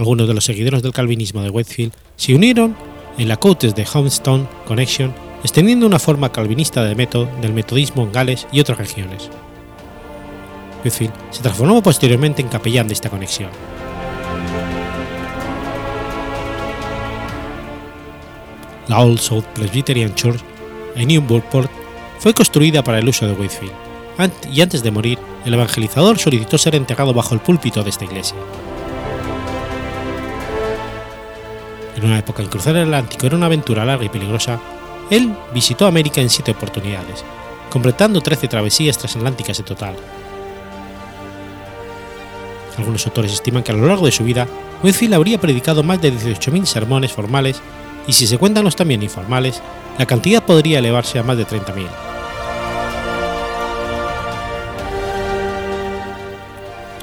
Algunos de los seguidores del calvinismo de Whitefield se unieron en la Coates de Homestone Connection, extendiendo una forma calvinista de método del metodismo en Gales y otras regiones. Whitefield se transformó posteriormente en capellán de esta conexión. La Old South Presbyterian Church en Newburyport fue construida para el uso de Whitefield, y antes de morir, el evangelizador solicitó ser enterrado bajo el púlpito de esta iglesia. En una época en cruzar el Atlántico era una aventura larga y peligrosa, él visitó América en siete oportunidades, completando 13 travesías transatlánticas en total. Algunos autores estiman que a lo largo de su vida, Whitefield habría predicado más de 18.000 sermones formales y si se cuentan los también informales, la cantidad podría elevarse a más de 30.000.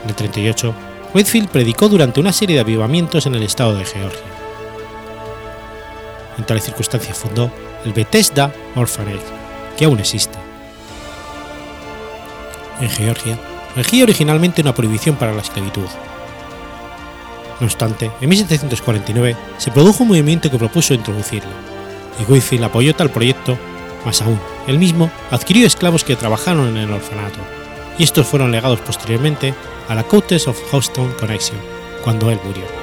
En el 38, Whitefield predicó durante una serie de avivamientos en el estado de Georgia. En tales circunstancias fundó el Bethesda Orphanage, que aún existe. En Georgia regía originalmente una prohibición para la esclavitud. No obstante, en 1749 se produjo un movimiento que propuso introducirla, y Whitefield apoyó tal proyecto, más aún, él mismo adquirió esclavos que trabajaron en el orfanato, y estos fueron legados posteriormente a la Coates of Houston Connection, cuando él murió.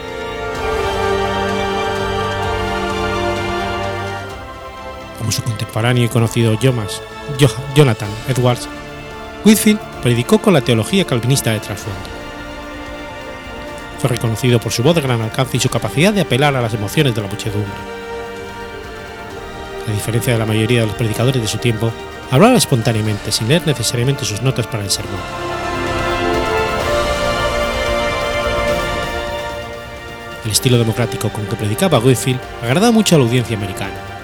Como su contemporáneo y conocido Jonathan Edwards, Whitfield predicó con la teología calvinista de trasfondo. Fue reconocido por su voz de gran alcance y su capacidad de apelar a las emociones de la muchedumbre. A diferencia de la mayoría de los predicadores de su tiempo, hablaba espontáneamente sin leer necesariamente sus notas para el sermón. El estilo democrático con que predicaba Whitfield agradaba mucho a la audiencia americana.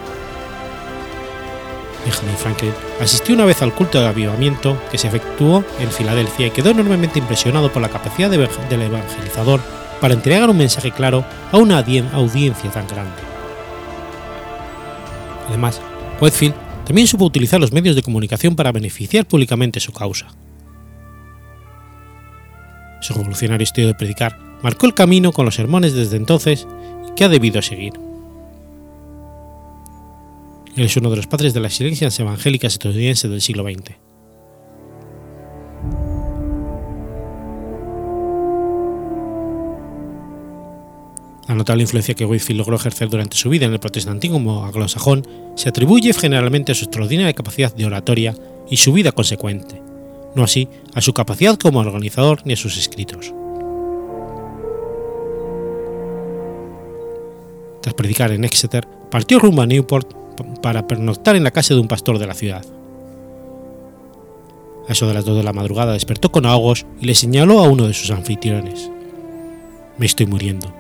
Benjamin Franklin asistió una vez al culto de avivamiento que se efectuó en Filadelfia y quedó enormemente impresionado por la capacidad del evangelizador para entregar un mensaje claro a una audiencia tan grande. Además, Whitefield también supo utilizar los medios de comunicación para beneficiar públicamente su causa. Su revolucionario estilo de predicar marcó el camino con los sermones desde entonces que ha debido seguir. Él es uno de los padres de las iglesias evangélicas estadounidenses del siglo XX. La notable influencia que Whitfield logró ejercer durante su vida en el protestantismo anglosajón se atribuye generalmente a su extraordinaria capacidad de oratoria y su vida consecuente, no así a su capacidad como organizador ni a sus escritos. Tras predicar en Exeter, partió rumbo a Newport para pernoctar en la casa de un pastor de la ciudad. A eso de las dos de la madrugada despertó con ahogos y le señaló a uno de sus anfitriones. Me estoy muriendo.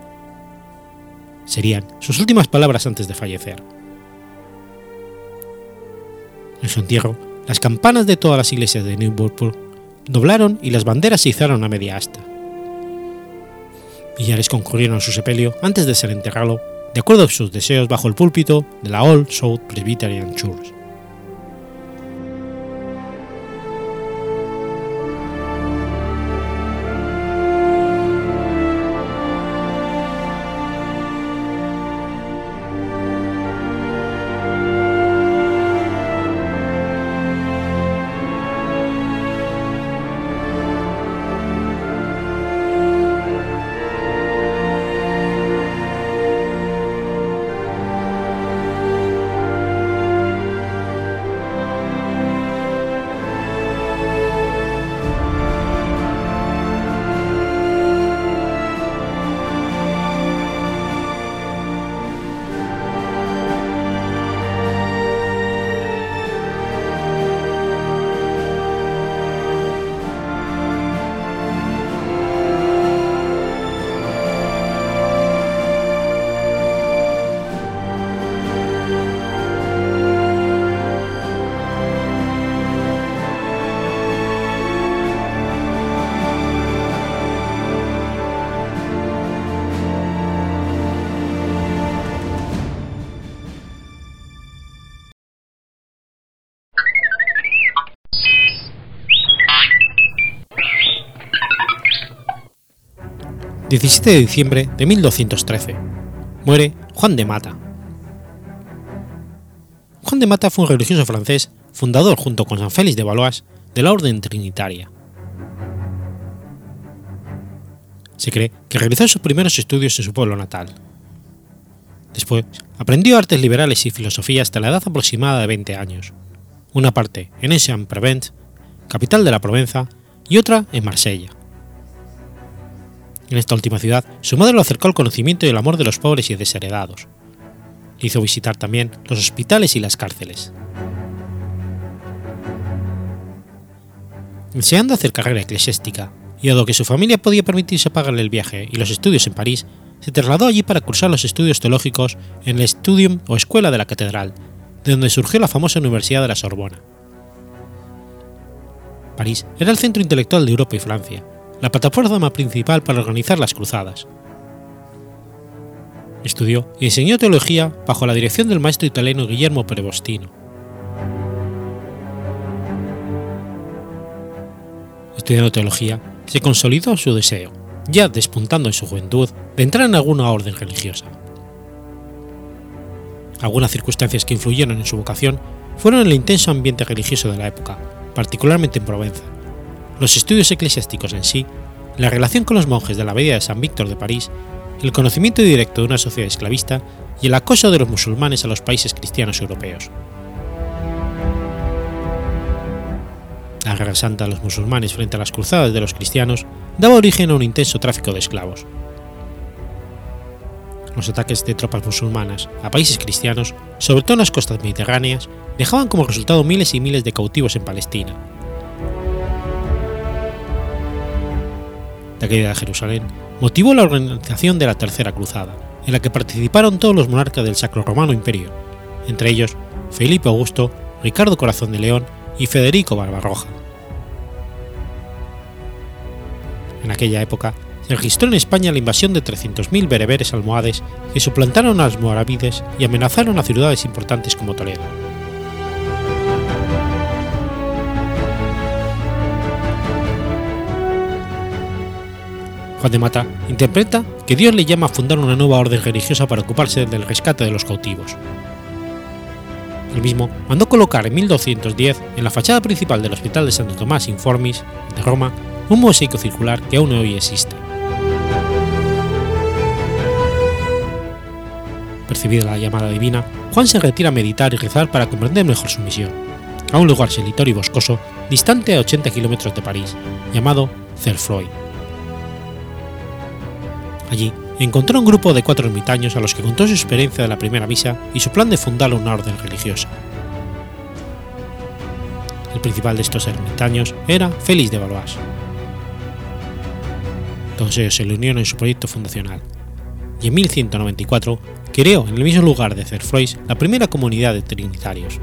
Serían sus últimas palabras antes de fallecer. En su entierro, las campanas de todas las iglesias de Newport doblaron y las banderas se izaron a media asta. Millares concurrieron a su sepelio antes de ser enterrado de acuerdo a sus deseos bajo el púlpito de la Old South Presbyterian Church. 17 de diciembre de 1213. Muere Juan de Mata. Juan de Mata fue un religioso francés, fundador junto con San Félix de Valois de la Orden Trinitaria. Se cree que realizó sus primeros estudios en su pueblo natal. Después, aprendió artes liberales y filosofía hasta la edad aproximada de 20 años, una parte en Aix-en-Provence, capital de la Provenza, y otra en Marsella. En esta última ciudad, su madre lo acercó al conocimiento y el amor de los pobres y desheredados. Hizo visitar también los hospitales y las cárceles. Deseando hacer carrera eclesiástica, y dado que su familia podía permitirse pagarle el viaje y los estudios en París, se trasladó allí para cursar los estudios teológicos en el Studium o Escuela de la Catedral, de donde surgió la famosa Universidad de la Sorbona. París era el centro intelectual de Europa y Francia, la plataforma principal para organizar las cruzadas. Estudió y enseñó teología bajo la dirección del maestro italiano Guillermo Perevostino. Estudiando teología, se consolidó su deseo, ya despuntando en su juventud, de entrar en alguna orden religiosa. Algunas circunstancias que influyeron en su vocación fueron el intenso ambiente religioso de la época, particularmente en Provenza, los estudios eclesiásticos en sí, la relación con los monjes de la abadía de San Víctor de París, el conocimiento directo de una sociedad esclavista y el acoso de los musulmanes a los países cristianos europeos. La guerra santa de los musulmanes frente a las cruzadas de los cristianos daba origen a un intenso tráfico de esclavos. Los ataques de tropas musulmanas a países cristianos, sobre todo en las costas mediterráneas, dejaban como resultado miles y miles de cautivos en Palestina, la caída de Jerusalén, motivó la organización de la Tercera Cruzada, en la que participaron todos los monarcas del Sacro Romano Imperio, entre ellos Felipe Augusto, Ricardo Corazón de León y Federico Barbarroja. En aquella época se registró en España la invasión de 300.000 bereberes almohades que suplantaron a los moravides y amenazaron a ciudades importantes como Toledo. Juan de Mata interpreta que Dios le llama a fundar una nueva orden religiosa para ocuparse del rescate de los cautivos. El mismo mandó colocar en 1210 en la fachada principal del Hospital de Santo Tomás Informis de Roma un mosaico circular que aún hoy existe. Percibida la llamada divina, Juan se retira a meditar y rezar para comprender mejor su misión, a un lugar solitario y boscoso distante a 80 kilómetros de París, llamado Cerfroy. Allí encontró un grupo de cuatro ermitaños a los que contó su experiencia de la primera misa y su plan de fundar una orden religiosa. El principal de estos ermitaños era Félix de Valois. Todos ellos se le unieron en su proyecto fundacional, y en 1194 creó en el mismo lugar de Cerfrois la primera comunidad de trinitarios.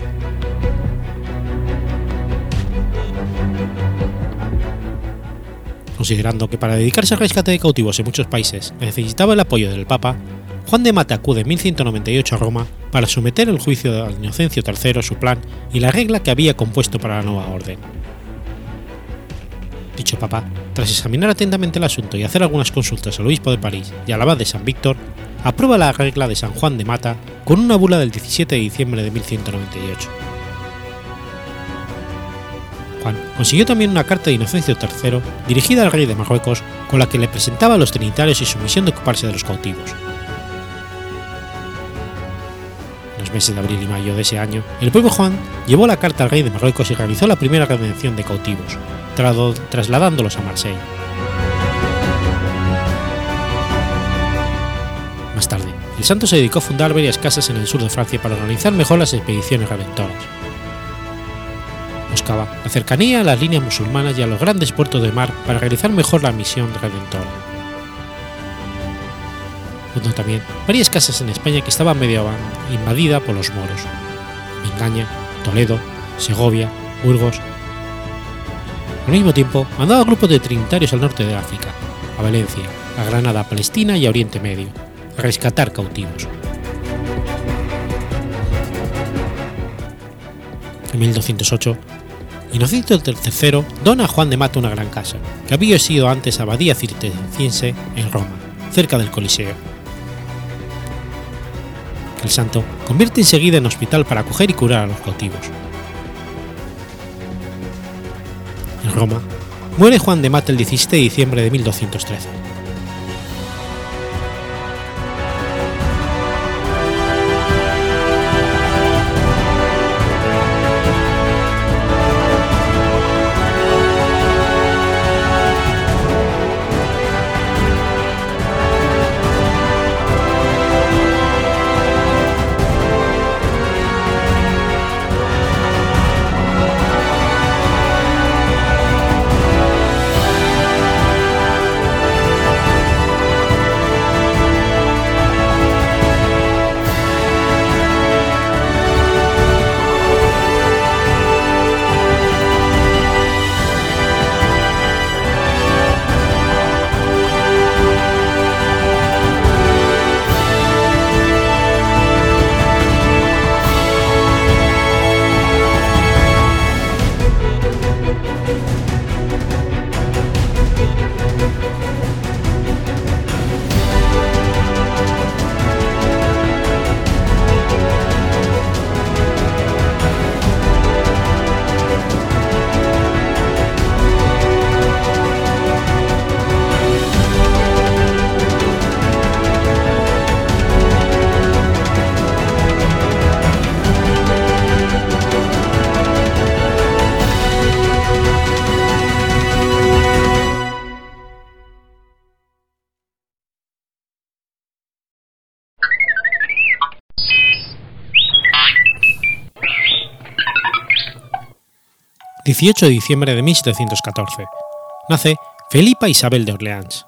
Considerando que para dedicarse al rescate de cautivos en muchos países necesitaba el apoyo del Papa, Juan de Mata acude en 1198 a Roma para someter el juicio de Inocencio III su plan y la regla que había compuesto para la nueva orden. Dicho papa, tras examinar atentamente el asunto y hacer algunas consultas al obispo de París y al abad de San Víctor, aprueba la regla de San Juan de Mata con una bula del 17 de diciembre de 1198. Juan consiguió también una carta de Inocencio III dirigida al rey de Marruecos con la que le presentaba a los trinitarios y su misión de ocuparse de los cautivos. En los meses de abril y mayo de ese año, el pueblo Juan llevó la carta al rey de Marruecos y realizó la primera redención de cautivos, trasladándolos a Marsella. Más tarde, el santo se dedicó a fundar varias casas en el sur de Francia para organizar mejor las expediciones redentoras. Buscaba la cercanía a las líneas musulmanas y a los grandes puertos de mar para realizar mejor la misión redentora. Fundó también varias casas en España que estaban medio invadida por los moros. Mingaña, Toledo, Segovia, Burgos. Al mismo tiempo, mandaba grupos de trinitarios al norte de África, a Valencia, a Granada, Palestina y a Oriente Medio, a rescatar cautivos. En 1208, Inocencio III dona a Juan de Mata una gran casa, que había sido antes abadía cirtenciense en Roma, cerca del Coliseo. El santo convierte enseguida en hospital para acoger y curar a los cautivos. En Roma, muere Juan de Mata el 17 de diciembre de 1213. 18 de diciembre de 1714. Nace Felipa Isabel de Orleans.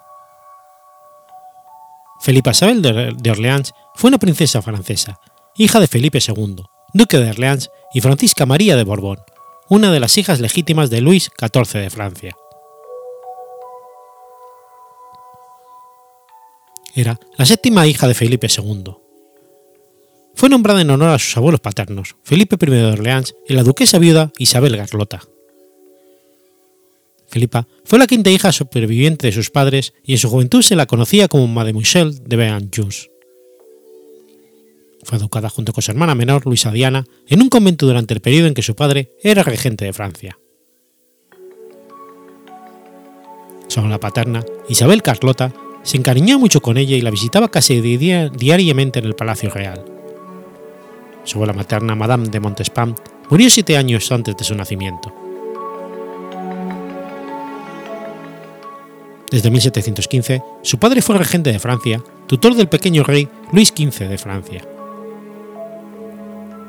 Felipa Isabel de Orleans fue una princesa francesa, hija de Felipe II, duque de Orleans y Francisca María de Borbón, una de las hijas legítimas de Luis XIV de Francia. Era la séptima hija de Felipe II. Fue nombrada en honor a sus abuelos paternos, Felipe I de Orleans y la duquesa viuda Isabel Garlota. Felipa fue la quinta hija superviviente de sus padres y en su juventud se la conocía como Mademoiselle de Beanjus. Fue educada junto con su hermana menor, Luisa Diana, en un convento durante el periodo en que su padre era regente de Francia. Su la paterna, Isabel Carlota, se encariñó mucho con ella y la visitaba casi diariamente en el Palacio Real. Su abuela materna, Madame de Montespan, murió siete años antes de su nacimiento. Desde 1715, su padre fue regente de Francia, tutor del pequeño rey Luis XV de Francia.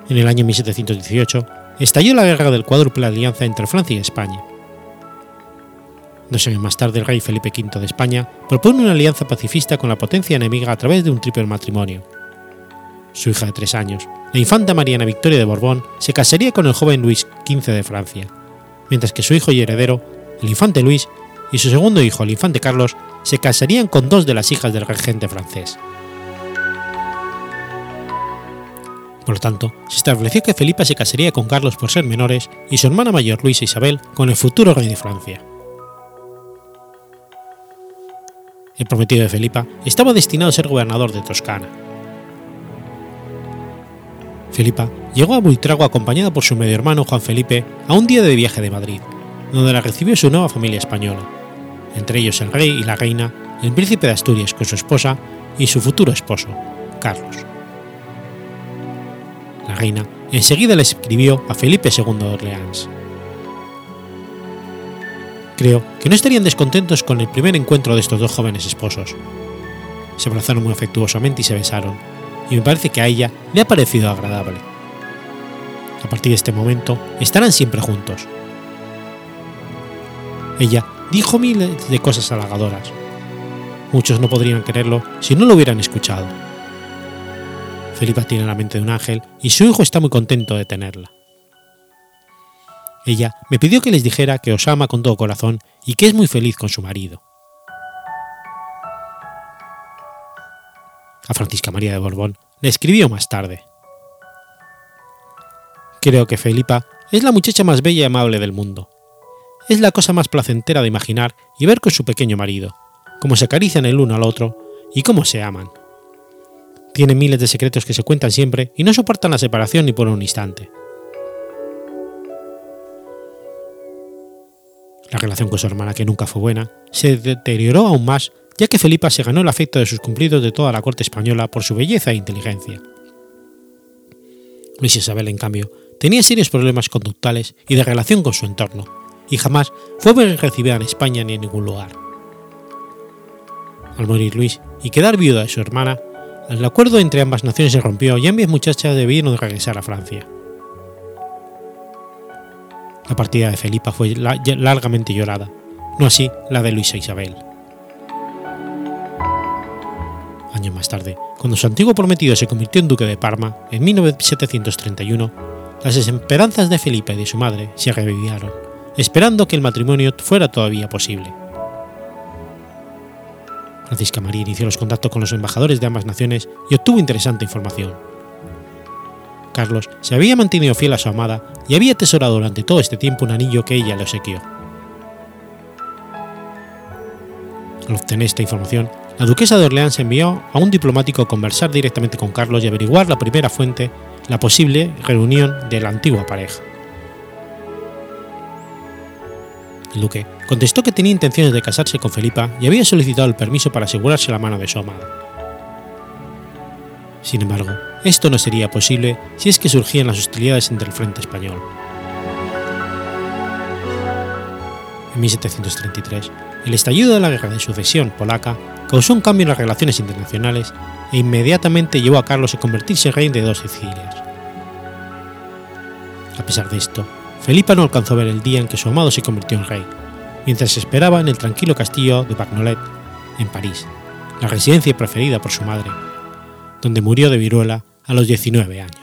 En el año 1718 estalló la guerra del cuádruple alianza entre Francia y España. Dos años más tarde, el rey Felipe V de España propone una alianza pacifista con la potencia enemiga a través de un triple matrimonio. Su hija de tres años, la infanta Mariana Victoria de Borbón, se casaría con el joven Luis XV de Francia, mientras que su hijo y heredero, el infante Luis, y su segundo hijo, el infante Carlos, se casarían con dos de las hijas del regente francés. Por lo tanto, se estableció que Felipa se casaría con Carlos por ser menores y su hermana mayor Luisa Isabel con el futuro rey de Francia. El prometido de Felipa estaba destinado a ser gobernador de Toscana. Felipa llegó a Buitrago acompañada por su medio hermano Juan Felipe a un día de viaje de Madrid, donde la recibió su nueva familia española, entre ellos el rey y la reina, el príncipe de Asturias con su esposa y su futuro esposo, Carlos. La reina enseguida le escribió a Felipe II de Orleans. Creo que no estarían descontentos con el primer encuentro de estos dos jóvenes esposos. Se abrazaron muy afectuosamente y se besaron, y me parece que a ella le ha parecido agradable. A partir de este momento estarán siempre juntos. Ella dijo miles de cosas halagadoras. Muchos no podrían creerlo si no lo hubieran escuchado. Felipa tiene la mente de un ángel y su hijo está muy contento de tenerla. Ella me pidió que les dijera que os ama con todo corazón y que es muy feliz con su marido. A Francisca María de Borbón le escribió más tarde. Creo que Felipa es la muchacha más bella y amable del mundo. Es la cosa más placentera de imaginar y ver con su pequeño marido, cómo se acarician el uno al otro y cómo se aman. Tienen miles de secretos que se cuentan siempre y no soportan la separación ni por un instante. La relación con su hermana, que nunca fue buena, se deterioró aún más ya que Felipa se ganó el afecto de sus cumplidos de toda la corte española por su belleza e inteligencia. Luis Isabel, en cambio, tenía serios problemas conductuales y de relación con su entorno, y jamás fue bien recibida en España ni en ningún lugar. Al morir Luis y quedar viuda de su hermana, el acuerdo entre ambas naciones se rompió y ambas muchachas debieron regresar a Francia. La partida de Felipa fue largamente llorada, no así la de Luisa Isabel. Años más tarde, cuando su antiguo prometido se convirtió en duque de Parma, en 1731, las esperanzas de Felipe y de su madre se revivieron, esperando que el matrimonio fuera todavía posible. Francisca María inició los contactos con los embajadores de ambas naciones y obtuvo interesante información. Carlos se había mantenido fiel a su amada y había atesorado durante todo este tiempo un anillo que ella le obsequió. Al obtener esta información, la duquesa de Orleans envió a un diplomático a conversar directamente con Carlos y averiguar la primera fuente, la posible reunión de la antigua pareja. El duque contestó que tenía intenciones de casarse con Felipa y había solicitado el permiso para asegurarse la mano de su amada. Sin embargo, esto no sería posible si es que surgían las hostilidades entre el frente español. En 1733, el estallido de la guerra de sucesión polaca causó un cambio en las relaciones internacionales e inmediatamente llevó a Carlos a convertirse en rey de dos Sicilias. A pesar de esto, Felipa no alcanzó a ver el día en que su amado se convirtió en rey, mientras esperaba en el tranquilo castillo de Bagnolet, en París, la residencia preferida por su madre, donde murió de viruela a los 19 años.